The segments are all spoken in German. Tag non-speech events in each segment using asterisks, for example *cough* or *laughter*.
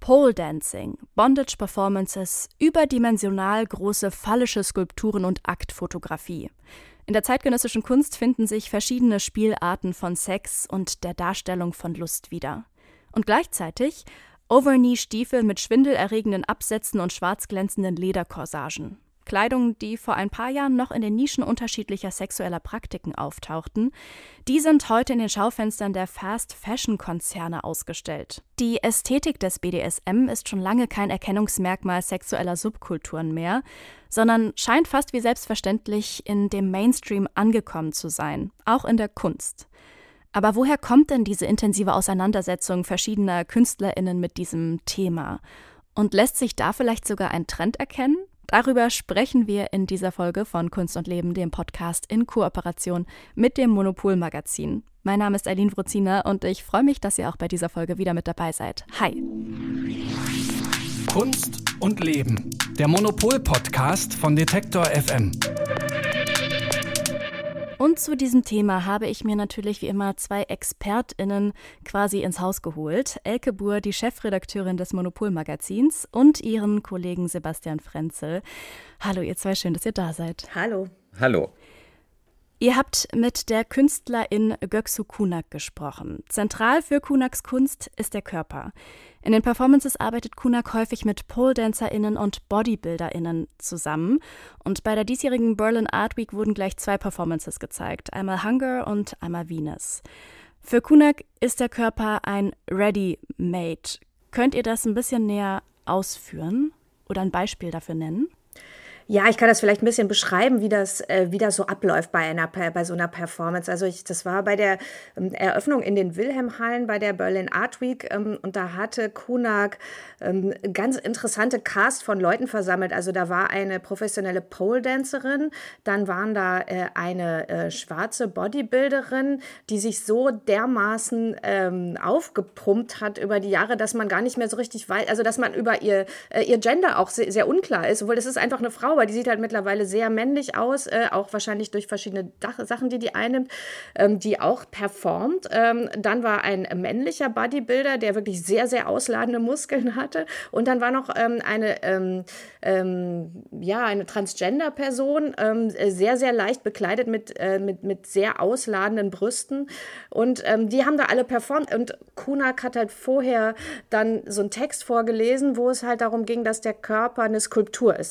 Pole Dancing, Bondage Performances, überdimensional große phallische Skulpturen und Aktfotografie. In der zeitgenössischen Kunst finden sich verschiedene Spielarten von Sex und der Darstellung von Lust wieder. Und gleichzeitig Overknee-Stiefel mit schwindelerregenden Absätzen und schwarzglänzenden Lederkorsagen. Kleidung, die vor ein paar Jahren noch in den Nischen unterschiedlicher sexueller Praktiken auftauchten, die sind heute in den Schaufenstern der Fast-Fashion-Konzerne ausgestellt. Die Ästhetik des BDSM ist schon lange kein Erkennungsmerkmal sexueller Subkulturen mehr, sondern scheint fast wie selbstverständlich in dem Mainstream angekommen zu sein, auch in der Kunst. Aber woher kommt denn diese intensive Auseinandersetzung verschiedener Künstlerinnen mit diesem Thema? Und lässt sich da vielleicht sogar ein Trend erkennen? Darüber sprechen wir in dieser Folge von Kunst und Leben, dem Podcast in Kooperation mit dem Monopol Magazin. Mein Name ist Eileen Wruzina und ich freue mich, dass ihr auch bei dieser Folge wieder mit dabei seid. Hi. Kunst und Leben, der Monopol Podcast von Detektor FM. Und zu diesem Thema habe ich mir natürlich wie immer zwei ExpertInnen quasi ins Haus geholt. Elke Buhr, die Chefredakteurin des Monopol-Magazins und ihren Kollegen Sebastian Frenzel. Hallo ihr zwei, schön, dass ihr da seid. Hallo. Hallo. Ihr habt mit der Künstlerin Göksu Kunak gesprochen. Zentral für Kunaks Kunst ist der Körper. In den Performances arbeitet Kunak häufig mit Pole-DancerInnen und BodybuilderInnen zusammen. Und bei der diesjährigen Berlin Art Week wurden gleich zwei Performances gezeigt: einmal Hunger und einmal Venus. Für Kunak ist der Körper ein Ready-Made. Könnt ihr das ein bisschen näher ausführen oder ein Beispiel dafür nennen? Ja, ich kann das vielleicht ein bisschen beschreiben, wie das, äh, wie das so abläuft bei, einer, bei so einer Performance. Also ich, das war bei der ähm, Eröffnung in den Wilhelmhallen bei der Berlin Art Week ähm, und da hatte Kunak ähm, ganz interessante Cast von Leuten versammelt. Also da war eine professionelle Pole-Dancerin, dann waren da äh, eine äh, schwarze Bodybuilderin, die sich so dermaßen ähm, aufgepumpt hat über die Jahre, dass man gar nicht mehr so richtig weiß, also dass man über ihr, äh, ihr Gender auch sehr, sehr unklar ist, obwohl es ist einfach eine Frau, weil die sieht halt mittlerweile sehr männlich aus, äh, auch wahrscheinlich durch verschiedene Dach Sachen, die die einnimmt, ähm, die auch performt. Ähm, dann war ein männlicher Bodybuilder, der wirklich sehr, sehr ausladende Muskeln hatte. Und dann war noch ähm, eine, ähm, ähm, ja, eine Transgender-Person, ähm, sehr, sehr leicht bekleidet mit, äh, mit, mit sehr ausladenden Brüsten. Und die haben da alle performt. Und Kunak hat halt vorher dann so einen Text vorgelesen, wo es halt darum ging, dass der Körper eine Skulptur ist.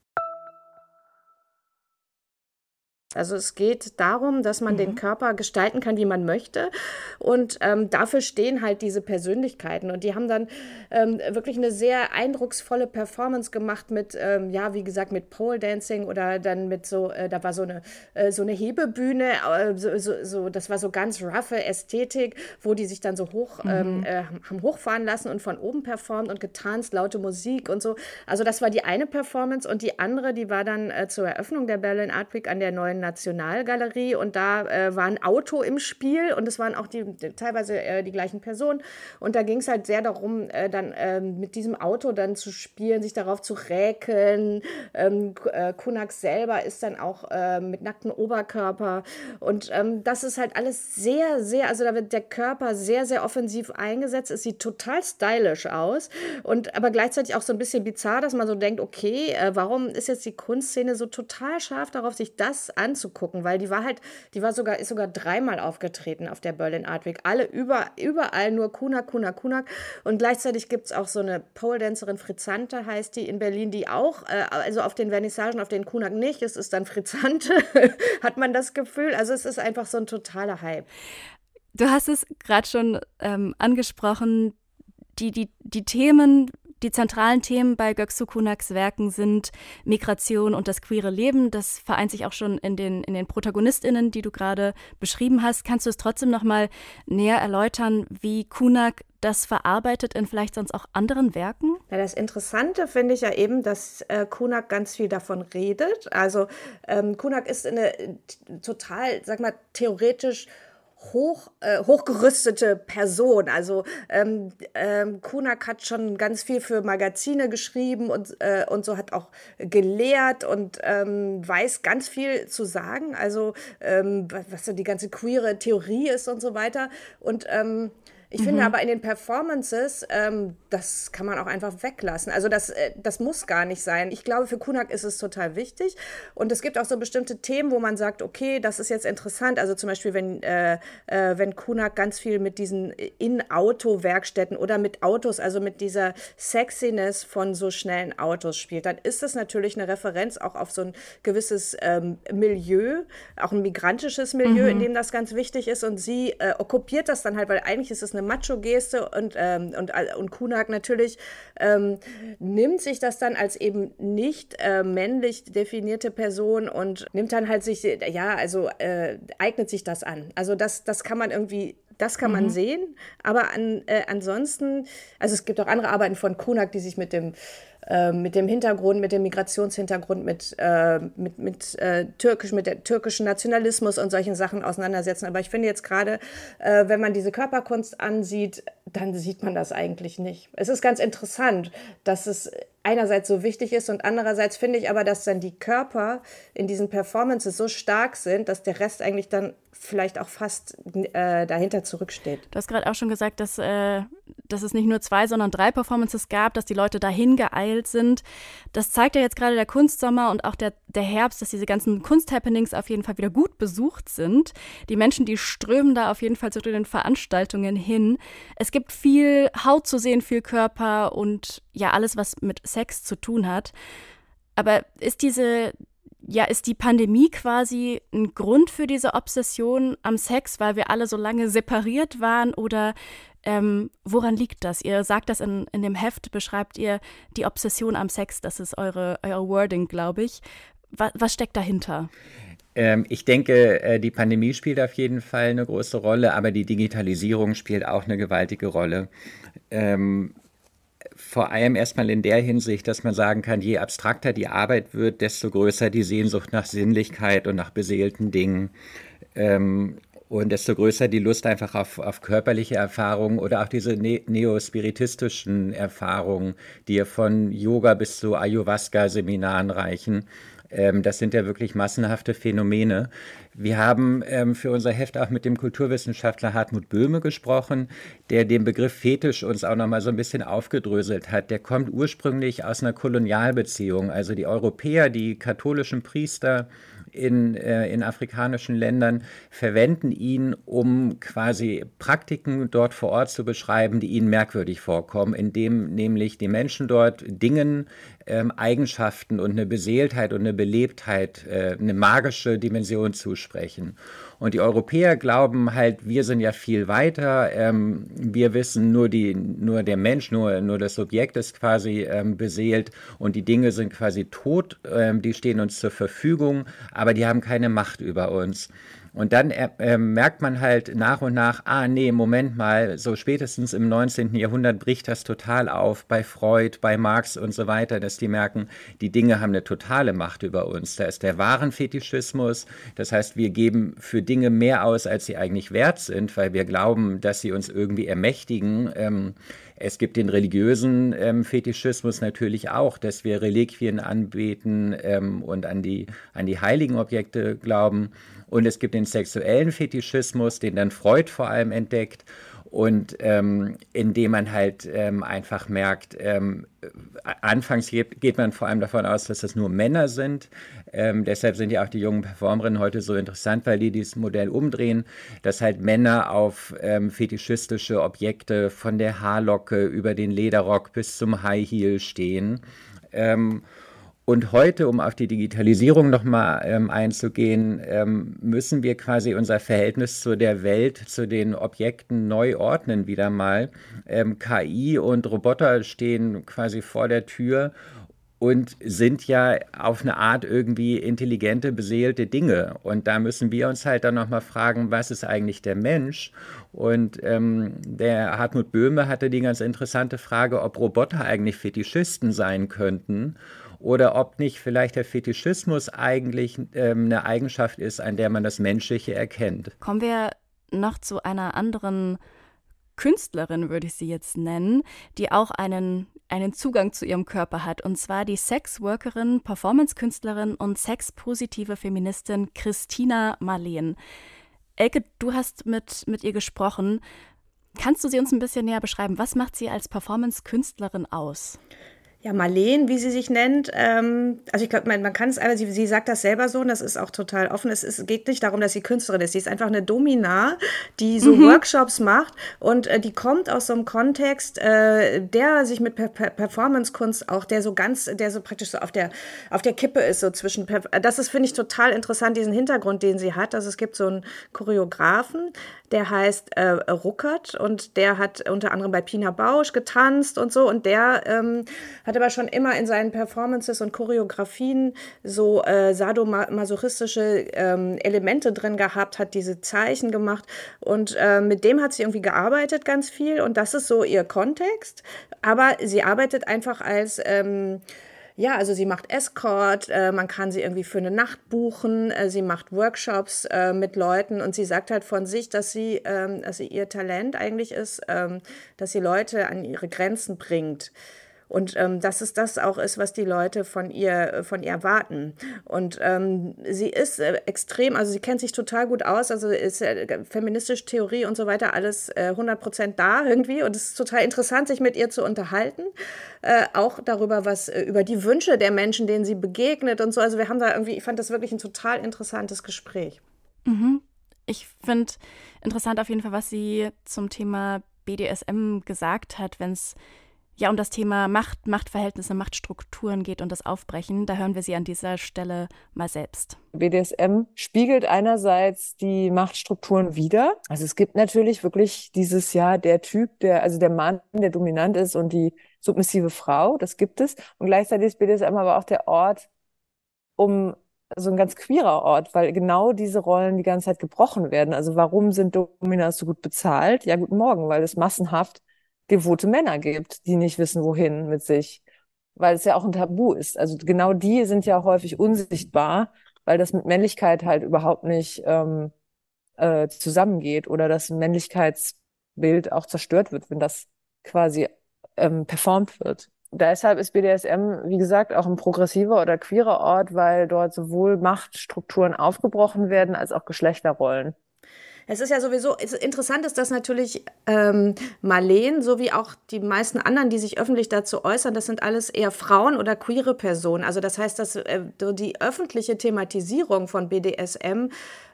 Also es geht darum, dass man mhm. den Körper gestalten kann, wie man möchte. Und ähm, dafür stehen halt diese Persönlichkeiten. Und die haben dann ähm, wirklich eine sehr eindrucksvolle Performance gemacht mit, ähm, ja, wie gesagt, mit Pole Dancing oder dann mit so, äh, da war so eine, äh, so eine Hebebühne, äh, so, so, so, das war so ganz roughe Ästhetik, wo die sich dann so hoch, ähm, mhm. äh, haben hochfahren lassen und von oben performt und getanzt, laute Musik und so. Also das war die eine Performance. Und die andere, die war dann äh, zur Eröffnung der Berlin Art Week an der neuen Nationalgalerie und da äh, war ein Auto im Spiel und es waren auch die, teilweise äh, die gleichen Personen. Und da ging es halt sehr darum, äh, dann ähm, mit diesem Auto dann zu spielen, sich darauf zu räkeln. Ähm, äh, Kunak selber ist dann auch äh, mit nacktem Oberkörper. Und ähm, das ist halt alles sehr, sehr, also da wird der Körper sehr, sehr offensiv eingesetzt. Es sieht total stylisch aus und aber gleichzeitig auch so ein bisschen bizarr, dass man so denkt, okay, äh, warum ist jetzt die Kunstszene so total scharf darauf, sich das anzugucken? Weil die war halt, die war sogar, ist sogar dreimal aufgetreten auf der Berlin Art Week. Alle über, überall nur Kunak, Kunak, Kunak. Und gleichzeitig gibt es auch so eine Pole-Dancerin, Frizzante heißt die in Berlin, die auch, äh, also auf den Vernissagen, auf den Kunak nicht, es ist dann Frizzante, *laughs* hat man das Gefühl. Also es ist einfach so ein totaler Hype. Du hast es gerade schon ähm, angesprochen, die, die, die Themen, die zentralen Themen bei Göksu Kunaks Werken sind Migration und das queere Leben. Das vereint sich auch schon in den, in den ProtagonistInnen, die du gerade beschrieben hast. Kannst du es trotzdem noch mal näher erläutern, wie Kunak das verarbeitet in vielleicht sonst auch anderen Werken? Ja, das Interessante finde ich ja eben, dass äh, Kunak ganz viel davon redet. Also ähm, Kunak ist eine äh, total, sag mal, theoretisch hoch, äh, hochgerüstete Person. Also ähm, ähm, Kunak hat schon ganz viel für Magazine geschrieben und, äh, und so hat auch gelehrt und ähm, weiß ganz viel zu sagen. Also ähm, was so die ganze queere Theorie ist und so weiter. Und ähm, ich mhm. finde aber in den Performances, ähm, das kann man auch einfach weglassen. Also das, äh, das muss gar nicht sein. Ich glaube, für Kunak ist es total wichtig. Und es gibt auch so bestimmte Themen, wo man sagt, okay, das ist jetzt interessant. Also zum Beispiel, wenn, äh, äh, wenn Kunak ganz viel mit diesen In-Auto-Werkstätten oder mit Autos, also mit dieser Sexiness von so schnellen Autos spielt, dann ist das natürlich eine Referenz auch auf so ein gewisses ähm, Milieu, auch ein migrantisches Milieu, mhm. in dem das ganz wichtig ist. Und sie äh, okkupiert das dann halt, weil eigentlich ist es eine eine Macho-Geste und, ähm, und, und Kunak natürlich ähm, nimmt sich das dann als eben nicht äh, männlich definierte Person und nimmt dann halt sich, ja, also äh, eignet sich das an. Also das, das kann man irgendwie das kann man mhm. sehen, aber an, äh, ansonsten, also es gibt auch andere Arbeiten von Kunak, die sich mit dem äh, mit dem Hintergrund, mit dem Migrationshintergrund, mit, äh, mit, mit, äh, türkisch, mit der türkischen Nationalismus und solchen Sachen auseinandersetzen. Aber ich finde jetzt gerade, äh, wenn man diese Körperkunst ansieht, dann sieht man das eigentlich nicht. Es ist ganz interessant, dass es einerseits so wichtig ist und andererseits finde ich aber, dass dann die Körper in diesen Performances so stark sind, dass der Rest eigentlich dann vielleicht auch fast äh, dahinter zurücksteht. Du hast gerade auch schon gesagt, dass, äh, dass es nicht nur zwei, sondern drei Performances gab, dass die Leute dahin geeilt sind. Das zeigt ja jetzt gerade der Kunstsommer und auch der, der Herbst, dass diese ganzen Kunsthappenings auf jeden Fall wieder gut besucht sind. Die Menschen, die strömen da auf jeden Fall zu den Veranstaltungen hin. Es gibt viel Haut zu sehen, viel Körper und ja, alles, was mit Sex zu tun hat. Aber ist diese, ja, ist die Pandemie quasi ein Grund für diese Obsession am Sex, weil wir alle so lange separiert waren oder ähm, woran liegt das? Ihr sagt das in, in dem Heft, beschreibt ihr die Obsession am Sex, das ist eure, euer Wording, glaube ich. Was, was steckt dahinter? Ähm, ich denke, äh, die Pandemie spielt auf jeden Fall eine große Rolle, aber die Digitalisierung spielt auch eine gewaltige Rolle. Ähm, vor allem erstmal in der Hinsicht, dass man sagen kann, je abstrakter die Arbeit wird, desto größer die Sehnsucht nach Sinnlichkeit und nach beseelten Dingen. Ähm, und desto größer die Lust einfach auf, auf körperliche Erfahrungen oder auch diese ne neospiritistischen Erfahrungen, die von Yoga bis zu Ayahuasca-Seminaren reichen. Ähm, das sind ja wirklich massenhafte Phänomene. Wir haben ähm, für unser Heft auch mit dem Kulturwissenschaftler Hartmut Böhme gesprochen, der den Begriff Fetisch uns auch nochmal so ein bisschen aufgedröselt hat. Der kommt ursprünglich aus einer Kolonialbeziehung. Also die Europäer, die katholischen Priester, in, äh, in afrikanischen Ländern verwenden ihn, um quasi Praktiken dort vor Ort zu beschreiben, die ihnen merkwürdig vorkommen, indem nämlich die Menschen dort Dingen ähm, Eigenschaften und eine Beseeltheit und eine Belebtheit, äh, eine magische Dimension zusprechen. Und die Europäer glauben halt, wir sind ja viel weiter, ähm, wir wissen nur die, nur der Mensch, nur, nur das Subjekt ist quasi ähm, beseelt. Und die Dinge sind quasi tot, ähm, die stehen uns zur Verfügung, aber die haben keine Macht über uns. Und dann äh, merkt man halt nach und nach, ah nee, Moment mal, so spätestens im 19. Jahrhundert bricht das total auf bei Freud, bei Marx und so weiter, dass die merken, die Dinge haben eine totale Macht über uns. Da ist der Warenfetischismus, das heißt, wir geben für Dinge mehr aus, als sie eigentlich wert sind, weil wir glauben, dass sie uns irgendwie ermächtigen. Ähm, es gibt den religiösen ähm, Fetischismus natürlich auch, dass wir Reliquien anbeten ähm, und an die, an die heiligen Objekte glauben. Und es gibt den sexuellen Fetischismus, den dann Freud vor allem entdeckt und ähm, indem man halt ähm, einfach merkt, ähm, anfangs geht, man vor allem davon aus, dass das nur Männer sind. Ähm, deshalb sind ja auch die jungen Performerinnen heute so interessant, weil die dieses Modell umdrehen, dass halt Männer auf ähm, fetischistische Objekte von der Haarlocke über den Lederrock bis zum High Heel stehen. Und heute, um auf die Digitalisierung nochmal ähm, einzugehen, ähm, müssen wir quasi unser Verhältnis zu der Welt, zu den Objekten neu ordnen wieder mal. Ähm, KI und Roboter stehen quasi vor der Tür und sind ja auf eine Art irgendwie intelligente, beseelte Dinge. Und da müssen wir uns halt dann nochmal fragen, was ist eigentlich der Mensch? Und ähm, der Hartmut Böhme hatte die ganz interessante Frage, ob Roboter eigentlich Fetischisten sein könnten oder ob nicht vielleicht der Fetischismus eigentlich ähm, eine Eigenschaft ist, an der man das Menschliche erkennt. Kommen wir noch zu einer anderen Künstlerin, würde ich sie jetzt nennen, die auch einen, einen Zugang zu ihrem Körper hat. Und zwar die Sexworkerin, Performance-Künstlerin und sexpositive Feministin Christina Marleen. Elke, du hast mit, mit ihr gesprochen. Kannst du sie uns ein bisschen näher beschreiben? Was macht sie als Performance-Künstlerin aus? Ja, Marleen, wie sie sich nennt. Ähm, also ich glaube, man, man kann es einfach, sie, sie sagt das selber so und das ist auch total offen. Es ist, geht nicht darum, dass sie Künstlerin ist. Sie ist einfach eine Domina, die so mhm. Workshops macht und äh, die kommt aus so einem Kontext, äh, der sich mit per per Performance-Kunst auch, der so ganz, der so praktisch so auf der, auf der Kippe ist, so zwischen, das ist, finde ich, total interessant, diesen Hintergrund, den sie hat. Also es gibt so einen Choreografen, der heißt äh, Ruckert und der hat unter anderem bei Pina Bausch getanzt und so und der ähm, hat aber schon immer in seinen Performances und Choreografien so äh, sadomasochistische ähm, Elemente drin gehabt, hat diese Zeichen gemacht. Und äh, mit dem hat sie irgendwie gearbeitet ganz viel. Und das ist so ihr Kontext, aber sie arbeitet einfach als ähm, ja, also sie macht Escort, äh, man kann sie irgendwie für eine Nacht buchen, äh, sie macht Workshops äh, mit Leuten. Und sie sagt halt von sich, dass sie, ähm, dass sie ihr Talent eigentlich ist, ähm, dass sie Leute an ihre Grenzen bringt. Und ähm, dass es das auch ist, was die Leute von ihr, von ihr erwarten. Und ähm, sie ist äh, extrem, also sie kennt sich total gut aus, also ist äh, feministische Theorie und so weiter alles äh, 100 da irgendwie. Und es ist total interessant, sich mit ihr zu unterhalten. Äh, auch darüber, was, äh, über die Wünsche der Menschen, denen sie begegnet und so. Also wir haben da irgendwie, ich fand das wirklich ein total interessantes Gespräch. Mhm. Ich finde interessant auf jeden Fall, was sie zum Thema BDSM gesagt hat, wenn es ja um das Thema Macht, Machtverhältnisse, Machtstrukturen geht und das Aufbrechen. Da hören wir sie an dieser Stelle mal selbst. BDSM spiegelt einerseits die Machtstrukturen wider. Also es gibt natürlich wirklich dieses Jahr der Typ, der, also der Mann, der dominant ist und die submissive Frau, das gibt es. Und gleichzeitig ist BDSM aber auch der Ort, um so ein ganz queerer Ort, weil genau diese Rollen die ganze Zeit gebrochen werden. Also warum sind Dominas so gut bezahlt? Ja, guten Morgen, weil es massenhaft devote Männer gibt, die nicht wissen, wohin mit sich, weil es ja auch ein Tabu ist. Also genau die sind ja häufig unsichtbar, weil das mit Männlichkeit halt überhaupt nicht ähm, äh, zusammengeht oder das Männlichkeitsbild auch zerstört wird, wenn das quasi ähm, performt wird. Deshalb ist BDSM, wie gesagt, auch ein progressiver oder queerer Ort, weil dort sowohl Machtstrukturen aufgebrochen werden als auch Geschlechterrollen. Es ist ja sowieso, interessant ist, dass natürlich ähm, Marleen, sowie auch die meisten anderen, die sich öffentlich dazu äußern, das sind alles eher Frauen oder queere Personen. Also das heißt, dass äh, die öffentliche Thematisierung von BDSM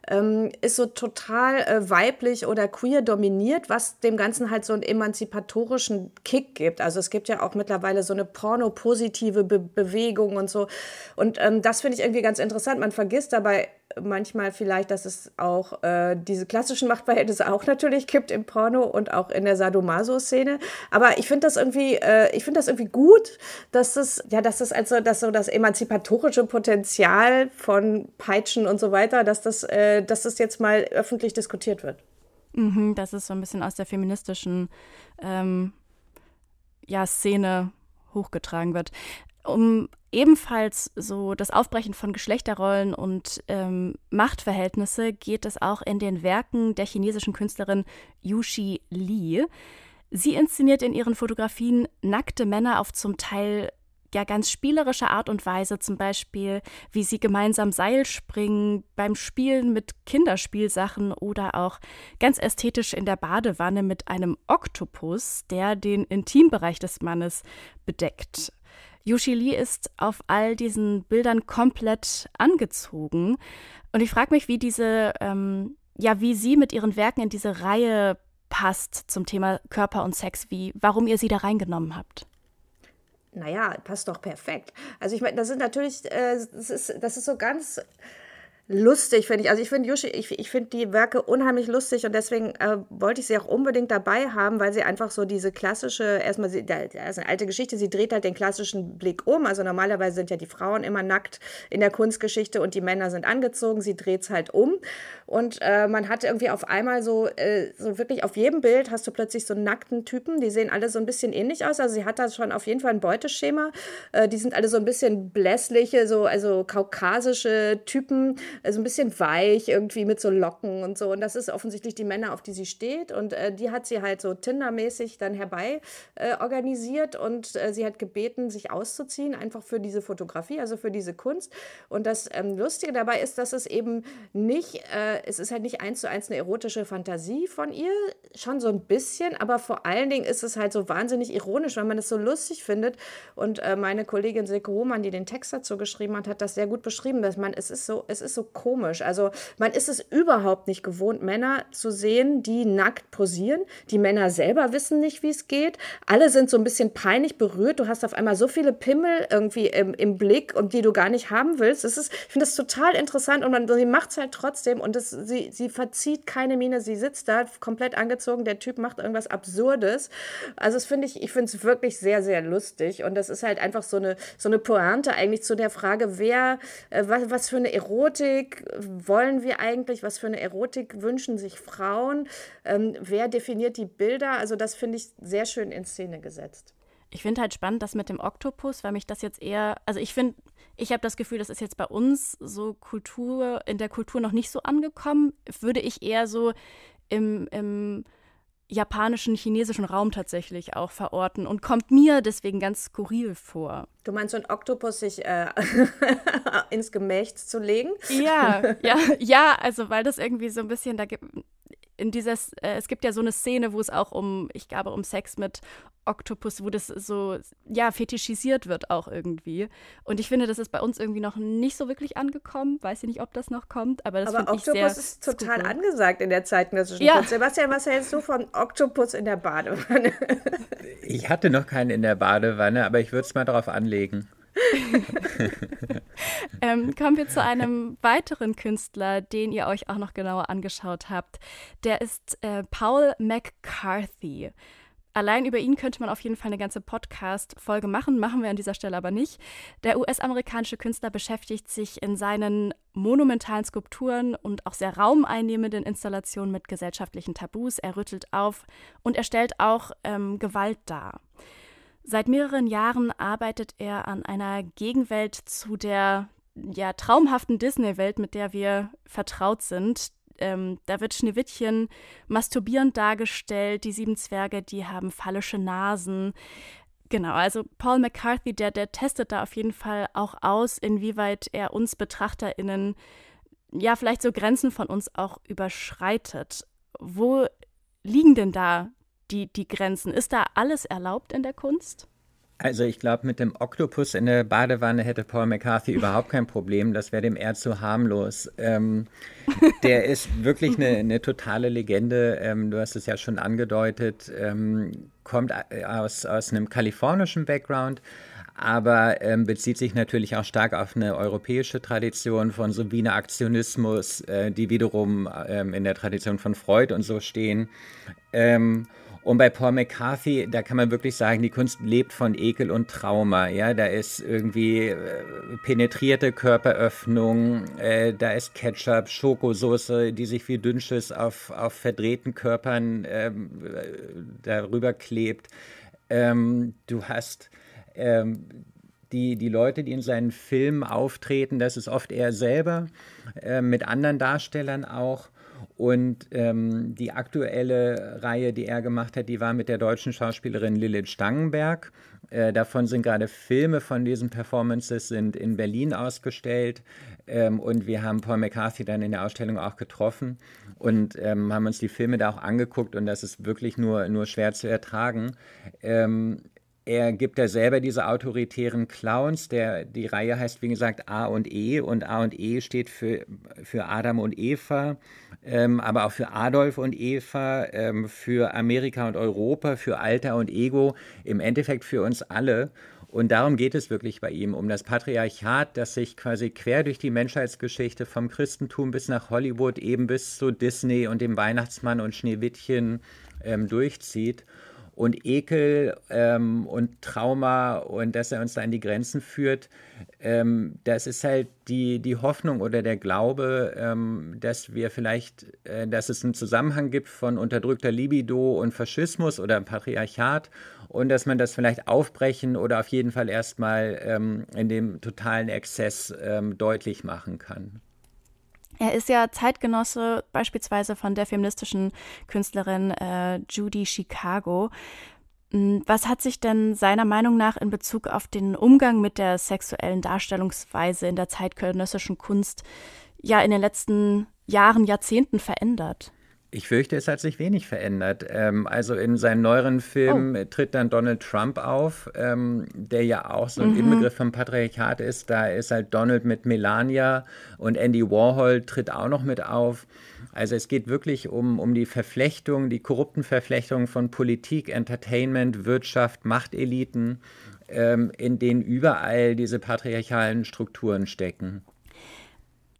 ähm, ist so total äh, weiblich oder queer dominiert, was dem Ganzen halt so einen emanzipatorischen Kick gibt. Also es gibt ja auch mittlerweile so eine pornopositive Be Bewegung und so. Und ähm, das finde ich irgendwie ganz interessant. Man vergisst dabei manchmal vielleicht, dass es auch äh, diese klassischen Machtverhältnisse auch natürlich gibt im Porno und auch in der Sadomaso-Szene. Aber ich finde das irgendwie, äh, ich finde das irgendwie gut, dass es, ja, dass es also, dass so das emanzipatorische Potenzial von Peitschen und so weiter, dass das äh, äh, dass das jetzt mal öffentlich diskutiert wird. Mhm, dass es so ein bisschen aus der feministischen ähm, ja, Szene hochgetragen wird. Um ebenfalls so das Aufbrechen von Geschlechterrollen und ähm, Machtverhältnisse geht es auch in den Werken der chinesischen Künstlerin Yushi Li. Sie inszeniert in ihren Fotografien nackte Männer auf zum Teil ja ganz spielerische Art und Weise, zum Beispiel, wie sie gemeinsam Seil springen, beim Spielen mit Kinderspielsachen oder auch ganz ästhetisch in der Badewanne mit einem Oktopus, der den Intimbereich des Mannes bedeckt. Yushi Li ist auf all diesen Bildern komplett angezogen. Und ich frage mich, wie diese, ähm, ja, wie sie mit ihren Werken in diese Reihe passt zum Thema Körper und Sex, wie, warum ihr sie da reingenommen habt. Naja, passt doch perfekt. Also ich meine, das sind natürlich, äh, das, ist, das ist so ganz lustig, finde ich. Also ich finde Yushi, ich, ich finde die Werke unheimlich lustig und deswegen äh, wollte ich sie auch unbedingt dabei haben, weil sie einfach so diese klassische, erstmal, sie, da, ist eine alte Geschichte, sie dreht halt den klassischen Blick um. Also normalerweise sind ja die Frauen immer nackt in der Kunstgeschichte und die Männer sind angezogen, sie dreht es halt um. Und äh, man hat irgendwie auf einmal so, äh, so wirklich auf jedem Bild hast du plötzlich so nackten Typen, die sehen alle so ein bisschen ähnlich aus. Also sie hat da schon auf jeden Fall ein Beuteschema. Äh, die sind alle so ein bisschen blässliche, so, also kaukasische Typen also ein bisschen weich, irgendwie mit so Locken und so. Und das ist offensichtlich die Männer, auf die sie steht. Und äh, die hat sie halt so Tinder-mäßig dann herbei äh, organisiert und äh, sie hat gebeten, sich auszuziehen, einfach für diese Fotografie, also für diese Kunst. Und das ähm, Lustige dabei ist, dass es eben nicht, äh, es ist halt nicht eins zu eins eine erotische Fantasie von ihr, schon so ein bisschen, aber vor allen Dingen ist es halt so wahnsinnig ironisch, weil man es so lustig findet. Und äh, meine Kollegin Silke Hohmann, die den Text dazu geschrieben hat, hat das sehr gut beschrieben, dass man, es ist so, es ist so komisch. Also man ist es überhaupt nicht gewohnt, Männer zu sehen, die nackt posieren. Die Männer selber wissen nicht, wie es geht. Alle sind so ein bisschen peinlich berührt. Du hast auf einmal so viele Pimmel irgendwie im, im Blick und die du gar nicht haben willst. Das ist, ich finde das total interessant und man, sie macht es halt trotzdem und das, sie, sie verzieht keine Miene. Sie sitzt da komplett angezogen. Der Typ macht irgendwas Absurdes. Also das finde ich, ich finde es wirklich sehr, sehr lustig und das ist halt einfach so eine, so eine Pointe eigentlich zu der Frage, wer, äh, was, was für eine Erotik Erotik wollen wir eigentlich? Was für eine Erotik wünschen sich Frauen? Ähm, wer definiert die Bilder? Also das finde ich sehr schön in Szene gesetzt. Ich finde halt spannend, das mit dem Oktopus, weil mich das jetzt eher, also ich finde, ich habe das Gefühl, das ist jetzt bei uns so Kultur, in der Kultur noch nicht so angekommen. Würde ich eher so im, im japanischen, chinesischen Raum tatsächlich auch verorten und kommt mir deswegen ganz skurril vor. Du meinst, so ein Oktopus sich äh, *laughs* ins Gemächt zu legen? Ja, *laughs* ja, ja, also weil das irgendwie so ein bisschen, da gibt in dieses, äh, es gibt ja so eine Szene, wo es auch um, ich glaube, um Sex mit Oktopus, wo das so, ja, fetischisiert wird auch irgendwie. Und ich finde, das ist bei uns irgendwie noch nicht so wirklich angekommen. Weiß ich nicht, ob das noch kommt, aber das finde ich sehr Oktopus ist total skurril. angesagt in der zeitgenössischen ja. Kunst. Sebastian, was hältst du von Oktopus in der Badewanne? *laughs* ich hatte noch keinen in der Badewanne, aber ich würde es mal darauf anlegen. *laughs* ähm, kommen wir zu einem weiteren Künstler, den ihr euch auch noch genauer angeschaut habt. Der ist äh, Paul McCarthy. Allein über ihn könnte man auf jeden Fall eine ganze Podcast-Folge machen, machen wir an dieser Stelle aber nicht. Der US-amerikanische Künstler beschäftigt sich in seinen monumentalen Skulpturen und auch sehr raumeinnehmenden Installationen mit gesellschaftlichen Tabus. Er rüttelt auf und er stellt auch ähm, Gewalt dar. Seit mehreren Jahren arbeitet er an einer Gegenwelt zu der ja, traumhaften Disney-Welt, mit der wir vertraut sind. Ähm, da wird Schneewittchen masturbierend dargestellt, die sieben Zwerge, die haben phallische Nasen. Genau, also Paul McCarthy, der, der testet da auf jeden Fall auch aus, inwieweit er uns BetrachterInnen ja vielleicht so Grenzen von uns auch überschreitet. Wo liegen denn da die, die Grenzen? Ist da alles erlaubt in der Kunst? Also ich glaube, mit dem Oktopus in der Badewanne hätte Paul McCarthy überhaupt kein Problem. Das wäre dem eher zu harmlos. Ähm, der ist wirklich eine, eine totale Legende. Ähm, du hast es ja schon angedeutet. Ähm, kommt aus, aus einem kalifornischen Background, aber ähm, bezieht sich natürlich auch stark auf eine europäische Tradition von so Wiener Aktionismus, äh, die wiederum ähm, in der Tradition von Freud und so stehen. Ähm, Und bei Paul McCarthy, da kann man wirklich sagen, die Kunst lebt von Ekel und Trauma. Ja, da ist irgendwie äh, penetrierte Körperöffnung, äh, da ist Ketchup, Schokosoße, die sich wie Dünnschiss auf, auf verdrehten Körpern ähm, äh, darüber klebt. Ähm, du hast ähm, die, die Leute, die in seinen Filmen auftreten, das ist oft er selber, äh, mit anderen Darstellern auch. Und ähm, die aktuelle Reihe, die er gemacht hat, die war mit der deutschen Schauspielerin Lilith Stangenberg. Äh, davon sind gerade Filme von diesen Performances sind in Berlin ausgestellt. Ähm, und wir haben Paul McCarthy dann in der Ausstellung auch getroffen und ähm, haben uns die Filme da auch angeguckt. Und das ist wirklich nur, nur schwer zu ertragen. Er gibt ja selber diese autoritären Clowns. Der, die Reihe heißt, wie gesagt, A und E. Und A und E steht für, für Adam und Eva, ähm, aber auch für Adolf und Eva, ähm, für Amerika und Europa, für Alter und Ego, im Endeffekt für uns alle. Und darum geht es wirklich bei ihm, um das Patriarchat, das sich quasi quer durch die Menschheitsgeschichte vom Christentum bis nach Hollywood, eben bis zu Disney und dem Weihnachtsmann und Schneewittchen ähm, durchzieht und Ekel ähm, und Trauma und dass er uns da an die Grenzen führt, ähm, das ist halt die, die Hoffnung oder der Glaube, ähm, dass wir vielleicht, äh, dass es einen Zusammenhang gibt von unterdrückter Libido und Faschismus oder Patriarchat und dass man das vielleicht aufbrechen oder auf jeden Fall erstmal ähm, in dem totalen Exzess ähm, deutlich machen kann. Er ist ja Zeitgenosse beispielsweise von der feministischen Künstlerin äh, Judy Chicago. Hm, was hat sich denn seiner Meinung nach in Bezug auf den Umgang mit der sexuellen Darstellungsweise in der zeitgenössischen Kunst ja in den letzten Jahren, Jahrzehnten verändert? Ich fürchte, es hat sich wenig verändert. Ähm, also in seinen neueren Filmen oh. tritt dann Donald Trump auf, ähm, der ja auch so ein mhm. Inbegriff vom Patriarchat ist. Da ist halt Donald mit Melania und Andy Warhol tritt auch noch mit auf. Also es geht wirklich um, um die Verflechtung, die korrupten Verflechtungen von Politik, Entertainment, Wirtschaft, Machteliten, ähm, in denen überall diese patriarchalen Strukturen stecken.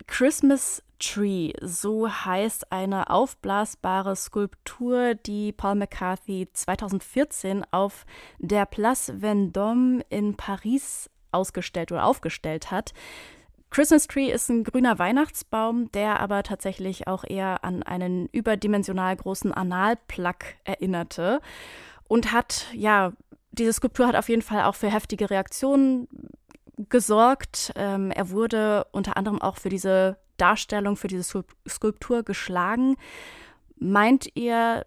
Christmas Tree, so heißt eine aufblasbare Skulptur, die Paul McCarthy 2014 auf der Place Vendôme in Paris ausgestellt oder aufgestellt hat. Christmas Tree ist ein grüner Weihnachtsbaum, der aber tatsächlich auch eher an einen überdimensional großen Analplug erinnerte und hat, ja, diese Skulptur hat auf jeden Fall auch für heftige Reaktionen gesorgt. Ähm, er wurde unter anderem auch für diese Darstellung, für diese Skulptur geschlagen. Meint ihr,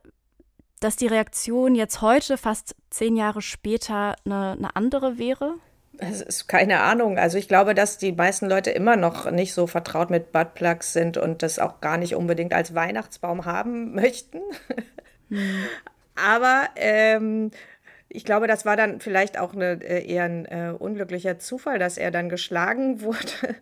dass die Reaktion jetzt heute, fast zehn Jahre später, eine, eine andere wäre? Es ist keine Ahnung. Also ich glaube, dass die meisten Leute immer noch nicht so vertraut mit Buttplugs sind und das auch gar nicht unbedingt als Weihnachtsbaum haben möchten. Hm. Aber ähm, ich glaube, das war dann vielleicht auch eine, äh, eher ein äh, unglücklicher Zufall, dass er dann geschlagen *laughs* wurde.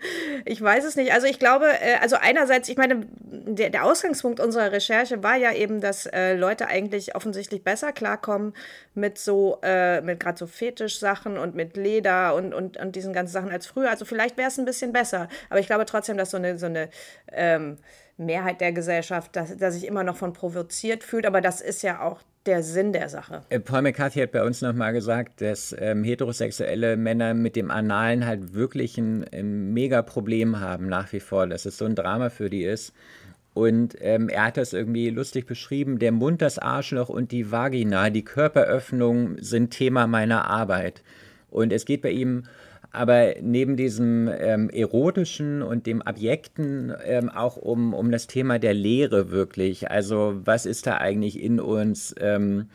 ich weiß es nicht. Also ich glaube, äh, also einerseits, ich meine, der, der, Ausgangspunkt unserer Recherche war ja eben, dass äh, Leute eigentlich offensichtlich besser klarkommen mit so, äh, mit gerade so Fetischsachen und mit Leder und, und, und diesen ganzen Sachen als früher. Also vielleicht wäre es ein bisschen besser. Aber ich glaube trotzdem, dass so eine, so eine ähm, Mehrheit der Gesellschaft, dass, dass sich immer noch von provoziert fühlt. Aber das ist ja auch der Sinn der Sache. Äh, Paul McCarthy hat bei uns nochmal gesagt, dass ähm, heterosexuelle Männer mit dem Analen halt wirklich ein, ein mega Problem haben nach wie vor, dass es so ein Drama für die ist. Und ähm, er hat das irgendwie lustig beschrieben. Der Mund, das Arschloch und die Vagina, die Körperöffnung sind Thema meiner Arbeit. Und es geht bei ihm aber neben diesem ähm, erotischen und dem Abjekten ähm, auch um, um das Thema der Lehre wirklich. Also was ist da eigentlich in uns? Ähm,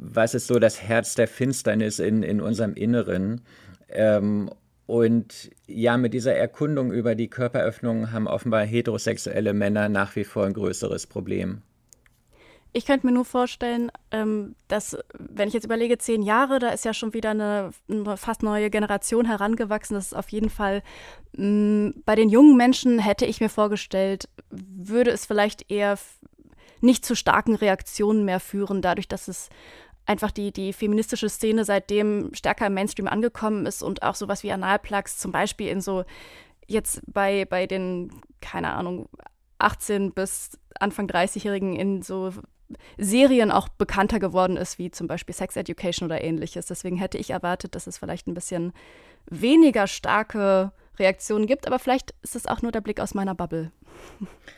was ist so das Herz der Finsternis in, in unserem Inneren? Ähm, und ja, mit dieser Erkundung über die Körperöffnung haben offenbar heterosexuelle Männer nach wie vor ein größeres Problem. Ich könnte mir nur vorstellen, ähm, dass, wenn ich jetzt überlege, zehn Jahre, da ist ja schon wieder eine, eine fast neue Generation herangewachsen. Das ist auf jeden Fall mh, mm, bei den jungen Menschen hätte ich mir vorgestellt, würde es vielleicht eher nicht zu starken Reaktionen mehr führen, dadurch, dass es einfach die, die feministische Szene seitdem stärker im Mainstream angekommen ist und auch sowas wie Analplugs zum Beispiel in so jetzt bei, bei den, keine Ahnung, 18 bis Anfang 30-Jährigen in so Serien auch bekannter geworden ist, wie zum Beispiel Sex Education oder ähnliches. Deswegen hätte ich erwartet, dass es vielleicht ein bisschen weniger starke Reaktionen gibt, aber vielleicht ist es auch nur der Blick aus meiner Bubble. *laughs*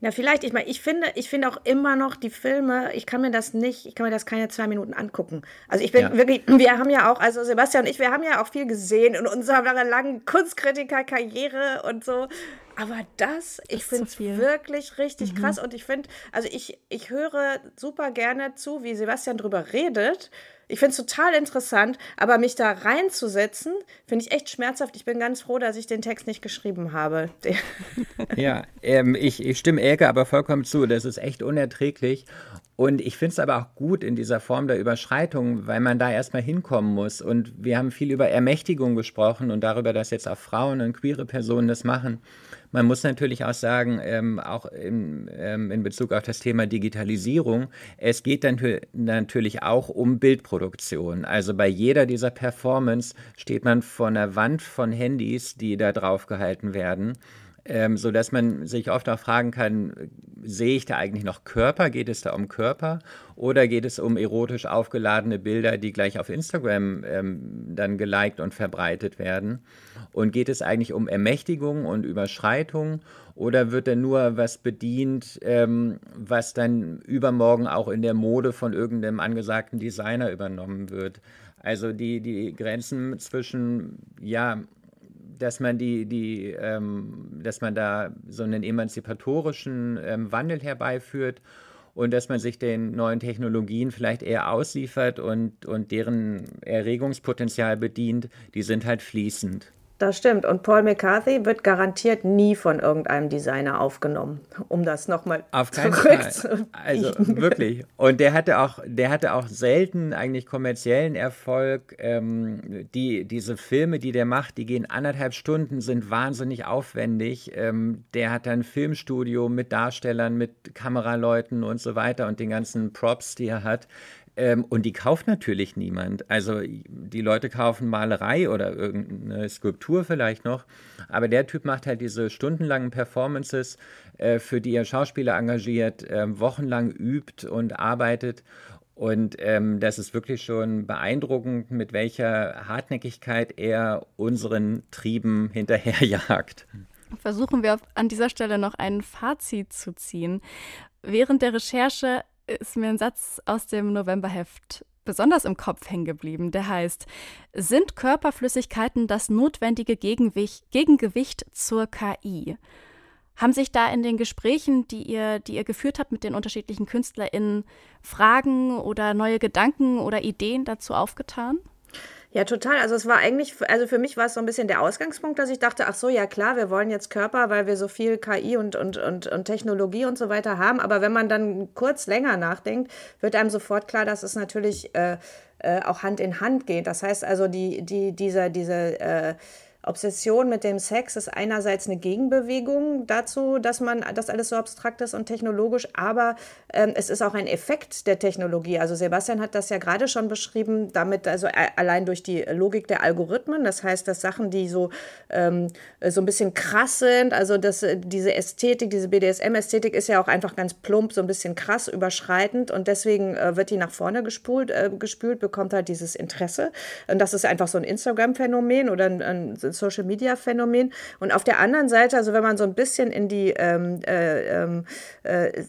Ja, vielleicht. Ich meine, ich finde, ich finde auch immer noch die Filme, ich kann mir das nicht, ich kann mir das keine zwei Minuten angucken. Also ich bin ja. wirklich, wir haben ja auch, also Sebastian und ich, wir haben ja auch viel gesehen in unserer langen Kunstkritiker-Karriere und so. Aber das, ich finde es wirklich richtig mhm. krass. Und ich finde, also ich, ich höre super gerne zu, wie Sebastian drüber redet. Ich finde es total interessant, aber mich da reinzusetzen, finde ich echt schmerzhaft. Ich bin ganz froh, dass ich den Text nicht geschrieben habe. *laughs* ja, ähm, ich, ich stimme Elke aber vollkommen zu. Das ist echt unerträglich. Und ich finde es aber auch gut in dieser Form der Überschreitung, weil man da erstmal hinkommen muss. Und wir haben viel über Ermächtigung gesprochen und darüber, dass jetzt auch Frauen und queere Personen das machen. Man muss natürlich auch sagen, ähm, auch in, ähm, in Bezug auf das Thema Digitalisierung, es geht dann natürlich auch um Bildproduktion. Also bei jeder dieser Performance steht man vor einer Wand von Handys, die da drauf gehalten werden ähm, so dass man sich oft auch fragen kann, sehe ich da eigentlich noch Körper? Geht es da um Körper? Oder geht es um erotisch aufgeladene Bilder, die gleich auf Instagram ähm, dann geliked und verbreitet werden? Und geht es eigentlich um Ermächtigung und Überschreitung? Oder wird denn nur was bedient, ähm, was dann übermorgen auch in der Mode von irgendeinem angesagten Designer übernommen wird? Also die, die Grenzen zwischen, ja, dass man die, die, ähm, dass man da so einen emanzipatorischen ähm, Wandel herbeiführt und dass man sich den neuen Technologien vielleicht eher ausliefert und, und deren Erregungspotenzial bedient, die sind halt fließend. Das stimmt. Und Paul McCarthy wird garantiert nie von irgendeinem Designer aufgenommen, um das nochmal Auf *laughs* keinen Fall. Also wirklich. Und der hatte auch, der hatte auch selten eigentlich kommerziellen Erfolg. Ähm, die, diese Filme, die der macht, die gehen anderthalb Stunden, sind wahnsinnig aufwendig. Ähm, der hat ein Filmstudio mit Darstellern, mit Kameraleuten und so weiter und den ganzen Props, die er hat. Ähm, und die kauft natürlich niemand. Also die Leute kaufen Malerei oder irgendeine Skulptur vielleicht noch. Aber der Typ macht halt diese stundenlangen Performances, äh, für die er Schauspieler engagiert, äh, wochenlang übt und arbeitet. Und ähm, das ist wirklich schon beeindruckend, mit welcher Hartnäckigkeit er unseren Trieben hinterherjagt. Versuchen wir an dieser Stelle noch ein Fazit zu ziehen. Während der Recherche ist mir ein Satz aus dem Novemberheft besonders im Kopf hängen geblieben. Der heißt, sind Körperflüssigkeiten das notwendige Gegengewicht, zur KI? Haben sich da in den Gesprächen, die ihr, die ihr geführt habt mit den unterschiedlichen KünstlerInnen, Fragen oder neue Gedanken oder Ideen dazu aufgetan? Ja, total. Also es war eigentlich, also für mich war es so ein bisschen der Ausgangspunkt, dass ich dachte, ach so, ja klar, wir wollen jetzt Körper, weil wir so viel KI und, und, und, und Technologie und so weiter haben. Aber wenn man dann kurz länger nachdenkt, wird einem sofort klar, dass es natürlich äh, äh, auch Hand in Hand geht. Das heißt also, die, die, dieser, diese äh, Obsession mit dem Sex ist einerseits eine Gegenbewegung dazu, dass man das alles so abstrakt ist und technologisch, aber ähm, es ist auch ein Effekt der Technologie. Also Sebastian hat das ja gerade schon beschrieben, damit also allein durch die Logik der Algorithmen, das heißt, dass Sachen, die so ähm, so ein bisschen krass sind, also dass äh, diese Ästhetik, diese BDSM-Ästhetik ist ja auch einfach ganz plump, so ein bisschen krass überschreitend und deswegen äh, wird die nach vorne gespult, äh, gespült, bekommt halt dieses Interesse und das ist einfach so ein Instagram-Phänomen oder ein, ein Social Media Phänomen. Und auf der anderen Seite, also wenn man so ein bisschen in die ähm, äh, ähm, äh,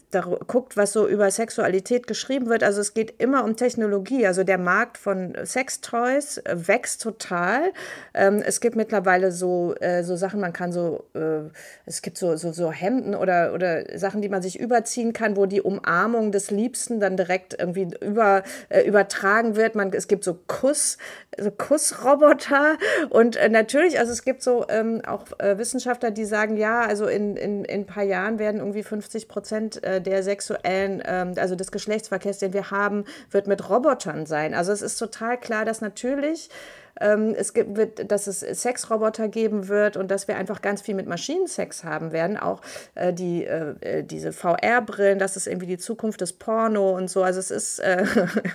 guckt, was so über Sexualität geschrieben wird, also es geht immer um Technologie. Also der Markt von Sextoys äh, wächst total. Ähm, es gibt mittlerweile so, äh, so Sachen, man kann so, äh, es gibt so, so, so Hemden oder, oder Sachen, die man sich überziehen kann, wo die Umarmung des Liebsten dann direkt irgendwie über, äh, übertragen wird. Man, es gibt so Kuss, so Kussroboter und natürlich natürlich, also es gibt so ähm, auch äh, Wissenschaftler, die sagen, ja, also in, in, in ein paar Jahren werden irgendwie 50 Prozent äh, der sexuellen, ähm, also des Geschlechtsverkehrs, den wir haben, wird mit Robotern sein. Also es ist total klar, dass natürlich ähm, es gibt, wird, dass es Sexroboter geben wird und dass wir einfach ganz viel mit Maschinensex haben werden. Auch äh, die, äh, äh diese VR-Brillen, das ist irgendwie die Zukunft des Porno und so. Also es ist, äh,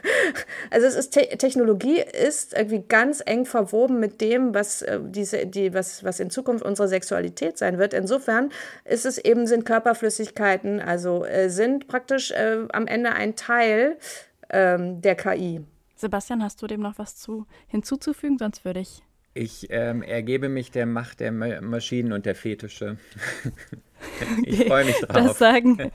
*laughs* also es ist Te Technologie ist irgendwie ganz eng verwoben mit dem, was äh, diese, die, was, was in Zukunft unsere Sexualität sein wird. Insofern ist es eben, sind Körperflüssigkeiten, also äh, sind praktisch am Ende ein Teil ähm, der KI. Sebastian, hast du dem noch was zu, hinzuzufügen? Sonst würde ich. Ich ähm, ergebe mich der Macht der Ma Maschinen und der Fetische. *laughs* ich freue mich drauf. Das sagen,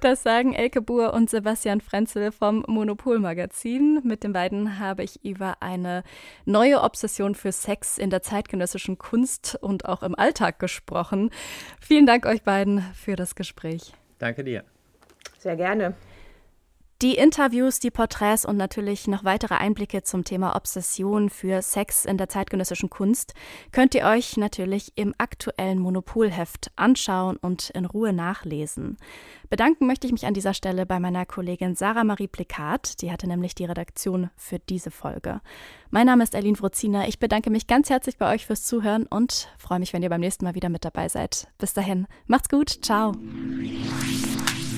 das sagen Elke Buhr und Sebastian Frenzel vom Monopol-Magazin. Mit den beiden habe ich über eine neue Obsession für Sex in der zeitgenössischen Kunst und auch im Alltag gesprochen. Vielen Dank euch beiden für das Gespräch. Danke dir. Sehr gerne. Die Interviews, die Porträts und natürlich noch weitere Einblicke zum Thema Obsession für Sex in der zeitgenössischen Kunst könnt ihr euch natürlich im aktuellen Monopolheft anschauen und in Ruhe nachlesen. Bedanken möchte ich mich an dieser Stelle bei meiner Kollegin Sarah Marie Plikat, die hatte nämlich die Redaktion für diese Folge. Mein Name ist Erlin Wrozina. Ich bedanke mich ganz herzlich bei euch fürs Zuhören und freue mich, wenn ihr beim nächsten Mal wieder mit dabei seid. Bis dahin, macht's gut, ciao.